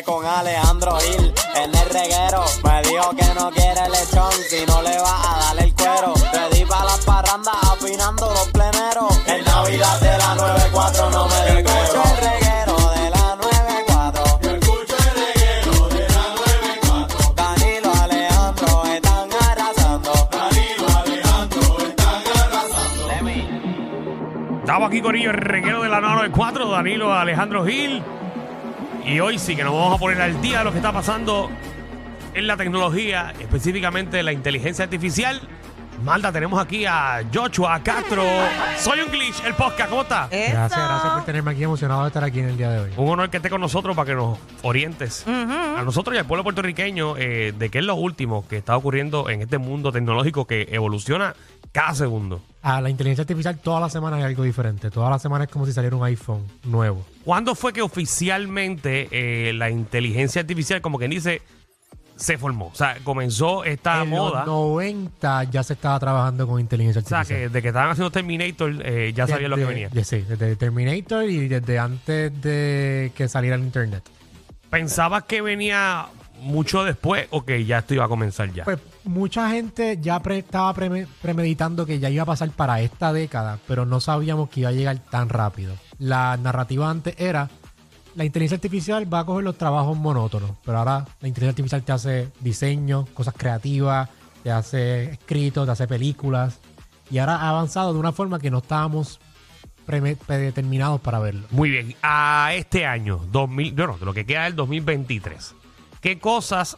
Hablé con Alejandro Gil en el reguero. Me dijo que no quiere lechón si no le va a dar el cuero. Ready para las parrandas afinando los pleneros. En Navidad de la 94 no me descuero. el reguero de la 94. Yo escucho el reguero de la 94. Danilo Alejandro están arrasando. Danilo Alejandro están arrasando. Estamos aquí con ellos, el reguero de la 994, Danilo Alejandro Gil. Y hoy sí que nos vamos a poner al día de lo que está pasando en la tecnología, específicamente la inteligencia artificial. Malda, tenemos aquí a Joshua Castro. Soy un glitch, el podcast, ¿cómo está? Gracias, gracias por tenerme aquí emocionado de estar aquí en el día de hoy. Un honor que esté con nosotros para que nos orientes a nosotros y al pueblo puertorriqueño eh, de qué es lo último que está ocurriendo en este mundo tecnológico que evoluciona cada segundo. A la inteligencia artificial todas las semanas hay algo diferente. Todas las semanas es como si saliera un iPhone nuevo. ¿Cuándo fue que oficialmente eh, la inteligencia artificial, como quien dice, se formó? O sea, comenzó esta en moda. los 90 ya se estaba trabajando con inteligencia O sea, artificial. que de que estaban haciendo Terminator, eh, ya sabían lo que Desde- venía. de- sí, desde Terminator y desde antes de que saliera el internet. ¿Pensabas que venía mucho después o que ya esto iba a comenzar ya? Pues mucha gente ya pre- estaba preme- premeditando que ya iba a pasar para esta década, pero no sabíamos que iba a llegar tan rápido. La narrativa antes era, la inteligencia artificial va a coger los trabajos monótonos, pero ahora la inteligencia artificial te hace diseño, cosas creativas, te hace escritos, te hace películas, y ahora ha avanzado de una forma que no estábamos predeterminados para verlo. Muy bien. A este año, 2000, bueno, de lo que queda del 2023, ¿qué cosas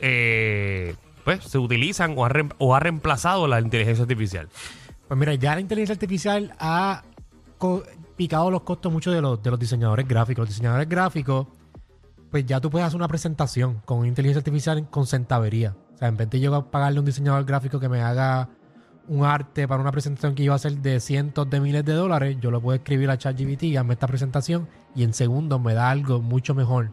eh, pues, se utilizan o ha, o ha reemplazado la inteligencia artificial? Pues mira, ya la inteligencia artificial ha co- picado los costos mucho de los, de los diseñadores gráficos. Los diseñadores gráficos, pues ya tú puedes hacer una presentación con inteligencia artificial con centavería. O sea, en vez de yo pagarle a un diseñador gráfico que me haga un arte para una presentación que iba a ser de cientos de miles de dólares, yo lo puedo escribir a ChatGPT, hazme esta presentación y en segundos me da algo mucho mejor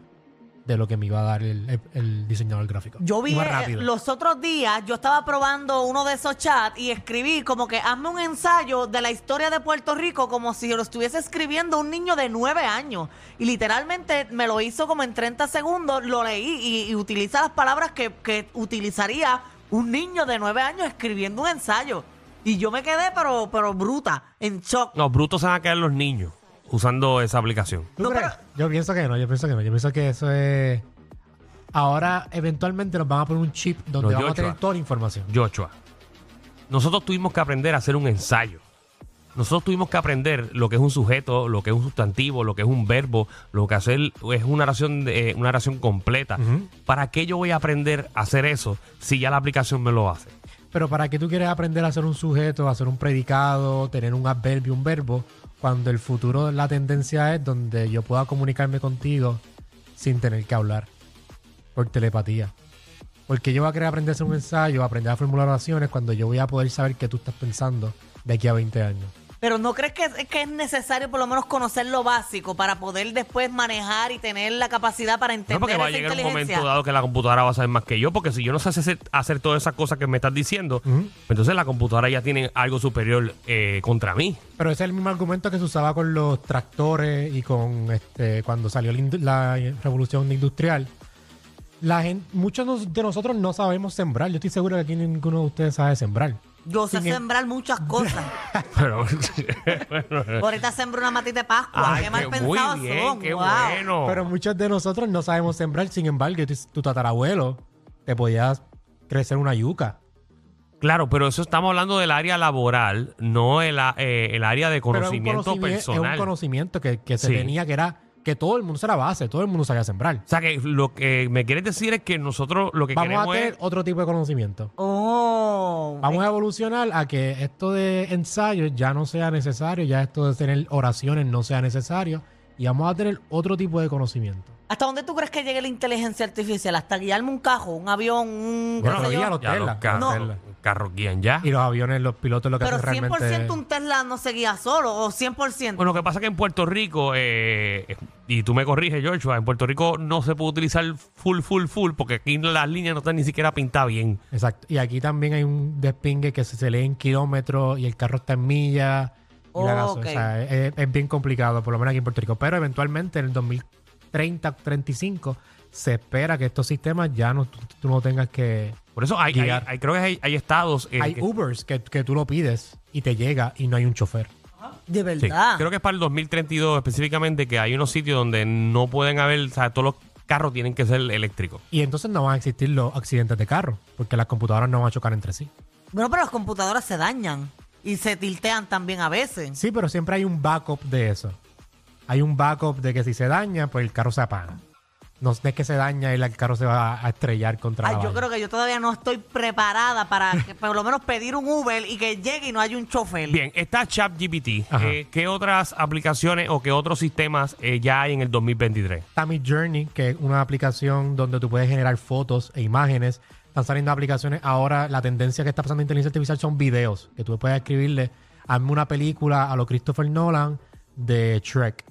de lo que me iba a dar el, el- el diseñador gráfico. Yo Y vi más eh, rápido. los otros días, yo estaba probando uno de esos chats y escribí como que hazme un ensayo de la historia de Puerto Rico como si lo estuviese escribiendo un niño de nueve años. Y literalmente me lo hizo como en 30 segundos, lo leí y, y utiliza las palabras que, que utilizaría un niño de nueve años escribiendo un ensayo. Y yo me quedé pero, pero bruta, en shock. No, brutos se van a quedar los niños usando esa aplicación. ¿Tú No, crees? Yo pienso que no, yo pienso que no. Yo pienso que eso es. Ahora, eventualmente, nos van a poner un chip donde No, vamos a tener toda la información. Joshua, nosotros tuvimos que aprender a hacer un ensayo. Nosotros tuvimos que aprender lo que es un sujeto, lo que es un sustantivo, lo que es un verbo, lo que hacer es una oración, de- una oración completa. ¿Para qué yo voy a aprender a hacer eso si ya la aplicación me lo hace? Pero ¿para qué tú quieres aprender a hacer un sujeto, a hacer un predicado, tener un adverbio, un verbo, cuando el futuro, la tendencia es donde yo pueda comunicarme contigo sin tener que hablar? Por telepatía. Porque yo voy a querer aprender a hacer un ensayo, aprender a formular oraciones cuando yo voy a poder saber qué tú estás pensando de aquí a 20 años. Pero ¿no crees que, que es necesario por lo menos conocer lo básico para poder después manejar y tener la capacidad para entender No, porque va a llegar un momento dado que la computadora va a saber más que yo, porque si yo no sé hacer, hacer todas esas cosas que me estás diciendo, entonces la computadora ya tiene algo superior eh, contra mí. Pero ese es el mismo argumento que se usaba con los tractores y con este cuando salió la, la revolución industrial. La gente, muchos de nosotros no sabemos sembrar. Yo estoy seguro que aquí ninguno de ustedes sabe sembrar. Yo sé Sin em- sembrar muchas cosas. Pero, Ahorita sembro una matita de Pascua. Ay, qué mal qué- muy pensados bien, son. qué Wow. bueno. Pero muchos de nosotros no sabemos sembrar. Sin embargo, tu, tu tatarabuelo te podía crecer una yuca. Claro, pero eso estamos hablando del área laboral, no el, a- eh, el área de Pero es un conocimiento conocimi- Es un personal. conocimiento que, que se Sí. tenía que era que todo el mundo se la base, todo el mundo sabía sembrar. O sea, que lo que me quieres decir es que nosotros lo que Vamos a queremos tener es... otro tipo de conocimiento. Oh. Vamos a evolucionar a que esto de ensayos ya no sea necesario, ya esto de tener oraciones no sea necesario y vamos a tener otro tipo de conocimiento. ¿Hasta dónde tú crees que llegue la inteligencia artificial? ¿Hasta guiarme un cajo, un avión, un... Bueno, yo? guía No. Carros guían ya. Y los aviones, los pilotos lo que Pero hacen 100% realmente... un Tesla no se guía solo, o 100%. Bueno, lo que pasa es que en Puerto Rico, eh, y tú me corriges, Joshua, en Puerto Rico no se puede utilizar full, full, full, porque aquí las líneas no están ni siquiera pintadas bien. Exacto. Y aquí también hay un despingue que se, se lee en kilómetros y el carro está en millas. y la gaso- Ok. O sea, es, es bien complicado, por lo menos aquí en Puerto Rico. Pero eventualmente en el 2030, 35, se espera que estos sistemas ya no, tú, tú no tengas que... Por eso hay, hay- creo que hay, hay estados... eh, hay que- Ubers que, que tú lo pides y te llega y no hay un chofer. de Sí, verdad. creo que es para el 2032 específicamente que hay unos sitios donde no pueden haber, o sea, todos los carros tienen que ser eléctricos. Y entonces no van a existir los accidentes de carro, porque las computadoras no van a chocar entre sí. Bueno, pero las computadoras se dañan y se tiltean también a veces. Sí, pero siempre hay un backup de eso. Hay un backup de que si se daña, pues el carro se apaga. No es que se daña y el carro se va a estrellar contra Ay, la yo valla. creo que yo todavía no estoy preparada para que por lo menos pedir un Uber y que llegue y no haya un chofer. Bien, está ChatGPT. Eh, ¿Qué otras aplicaciones o qué otros sistemas eh, ya hay en el 2023? Tammy Journey, que es una aplicación donde tú puedes generar fotos e imágenes. Están saliendo aplicaciones. Ahora la tendencia que está pasando en inteligencia artificial son videos. Que tú puedes escribirle, hazme una película a lo Christopher Nolan de Shrek.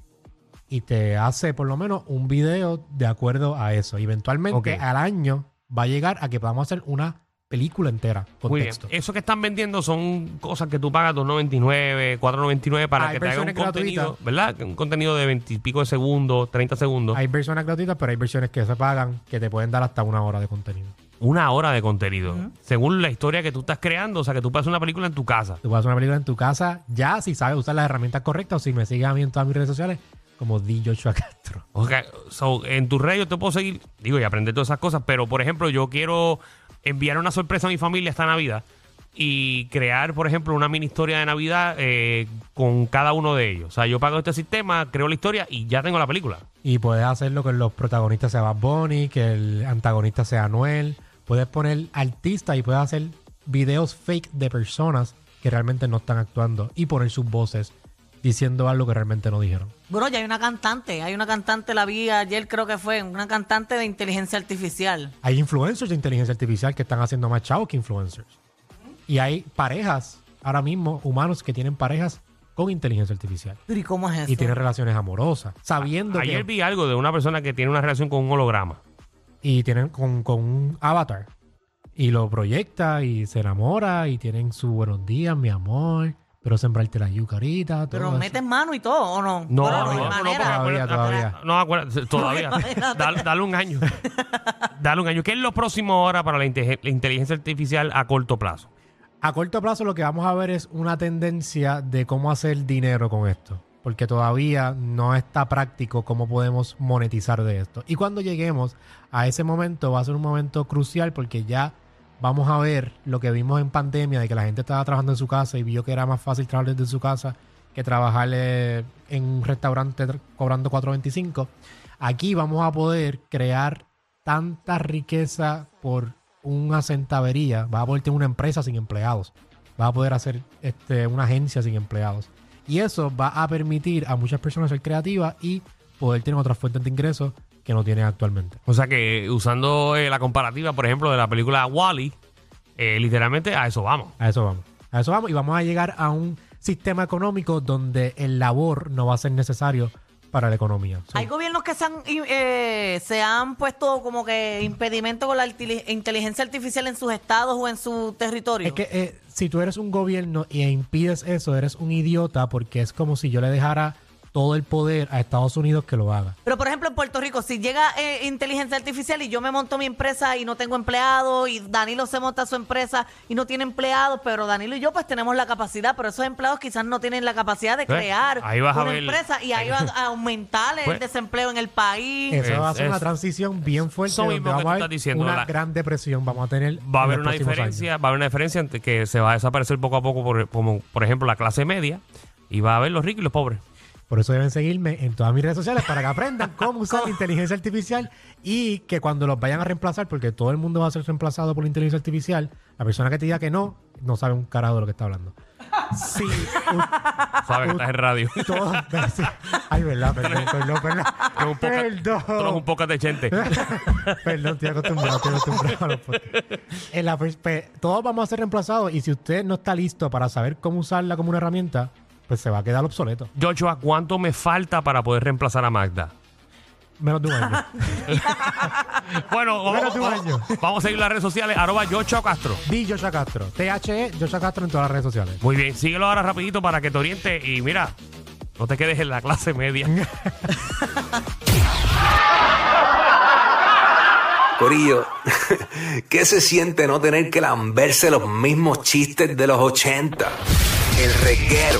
Y te hace por lo menos un video de acuerdo a eso. Eventualmente al año va a llegar a que podamos hacer una película entera con Muy texto. bien. Eso que están vendiendo son cosas que tú pagas 2.99, 4.99 para Hay que te haga un contenido, gratuitas. ¿verdad? Un contenido de 20 y pico de segundos, 30 segundos. Hay versiones gratuitas, pero hay versiones que se pagan que te pueden dar hasta una hora de contenido. Una hora de contenido. Según la historia que tú estás creando, o sea, que tú pasas una película en tu casa. Tú puedes hacer una película en tu casa ya si sabes usar las herramientas correctas o si me sigues a mí en todas mis redes sociales como D. Joshua Castro. Ok, so, en tu red yo te puedo seguir, digo, y aprender todas esas cosas, pero por ejemplo, yo quiero enviar una sorpresa a mi familia esta Navidad y crear, por ejemplo, una mini historia de Navidad eh, con cada uno de ellos. O sea, yo pago este sistema, creo la historia y ya tengo la película. Y puedes hacerlo que los protagonistas sea Bad Bunny, que el antagonista sea Noel. Puedes poner artistas y puedes hacer videos fake de personas que realmente no están actuando y poner sus voces diciendo algo que realmente no dijeron. Bueno, ya hay una cantante, hay una cantante, la vi ayer creo que fue, una cantante de inteligencia artificial. Hay influencers de inteligencia artificial que están haciendo más chavos que influencers. Y hay parejas, ahora mismo, humanos que tienen parejas con inteligencia artificial. Pero ¿y cómo es eso? Y tienen relaciones amorosas, sabiendo Ayer que... vi algo de una persona que tiene una relación con un holograma. Y tienen con, con un avatar. Y lo proyecta y se enamora y tienen su buenos días, mi amor. Pero sembrarte la yuca ahorita. todo Pero eso. meten mano y todo, ¿o no? No, Bueno, no, hay no, no, manera. Todavía, todavía. No, acuérdate, todavía. Imagínate. dale, dale un año. dale un año. ¿Qué es lo próximo ahora para la, inte- la inteligencia artificial a corto plazo? A corto plazo lo que vamos a ver es una tendencia de cómo hacer dinero con esto. Porque todavía no está práctico cómo podemos monetizar de esto. Y cuando lleguemos a ese momento va a ser un momento crucial porque ya vamos a ver lo que vimos en pandemia de que la gente estaba trabajando en su casa y vio que era más fácil trabajar desde su casa que trabajar eh, en un restaurante cobrando 4.25. Aquí vamos a poder crear tanta riqueza por una centavería. Vas a poder tener una empresa sin empleados. Vas a poder hacer este, una agencia sin empleados. Y eso va a permitir a muchas personas ser creativas y poder tener otras fuentes de ingresos que no tienen actualmente. O sea que usando eh, la comparativa, por ejemplo, de la película Wally, literalmente a eso vamos. A eso vamos. A eso vamos. Y vamos a llegar a un sistema económico donde el labor no va a ser necesario para la economía. Hay gobiernos que se han, eh, se han puesto como que impedimento con la inteligencia artificial en sus estados o en su territorio. Es que eh, si tú eres un gobierno e impides eso, eres un idiota porque es como si yo le dejara todo el poder a Estados Unidos que lo haga. Pero, por ejemplo, en Puerto Rico, si llega eh, inteligencia artificial y yo me monto mi empresa y no tengo empleados, y Danilo se monta su empresa y no tiene empleados, pero Danilo y yo pues tenemos la capacidad, pero esos empleados quizás no tienen la capacidad de Pues, crear ahí vas a una ver- empresa y ahí va a aumentar el Pues, desempleo en el país. Eso va a Es- ser una es- transición bien fuerte. Eso donde mismo que vamos tú a ver estás diciendo, Una la- gran depresión vamos a tener. Va a en haber los una diferencia, años. va a haber una diferencia entre que se va a desaparecer poco a poco, por, como por ejemplo la clase media, y va a haber los ricos y los pobres. Por eso deben seguirme en todas mis redes sociales para que aprendan cómo usar la inteligencia artificial y que cuando los vayan a reemplazar, porque todo el mundo va a ser reemplazado por la inteligencia artificial, la persona que te diga que no, no sabe un carajo de lo que está hablando. Sí, ¿Sabes que estás en radio? todo. Ay, verdad, perdón, perdón, perdón. Un poca- Perdón. es un poco de gente. Perdón, estoy acostumbrado, estoy acostumbrado a los. En la pe- todos vamos a ser reemplazados y si usted no está listo para saber cómo usarla como una herramienta, pues se va a quedar obsoleto. Joshua, ¿cuánto me falta para poder reemplazar a Magda? Menos de un año. Bueno, vamos, Menos de un vamos- año. vamos a seguir las redes sociales, arroba Yocho Castro. Di Joshua Castro. T-H-E, Joshua Castro en todas las redes sociales. Muy bien, síguelo ahora rapidito para que te oriente y mira, no te quedes en la clase media. Corillo, ¿qué se siente no tener que lamberse los mismos chistes de los 80? El reguero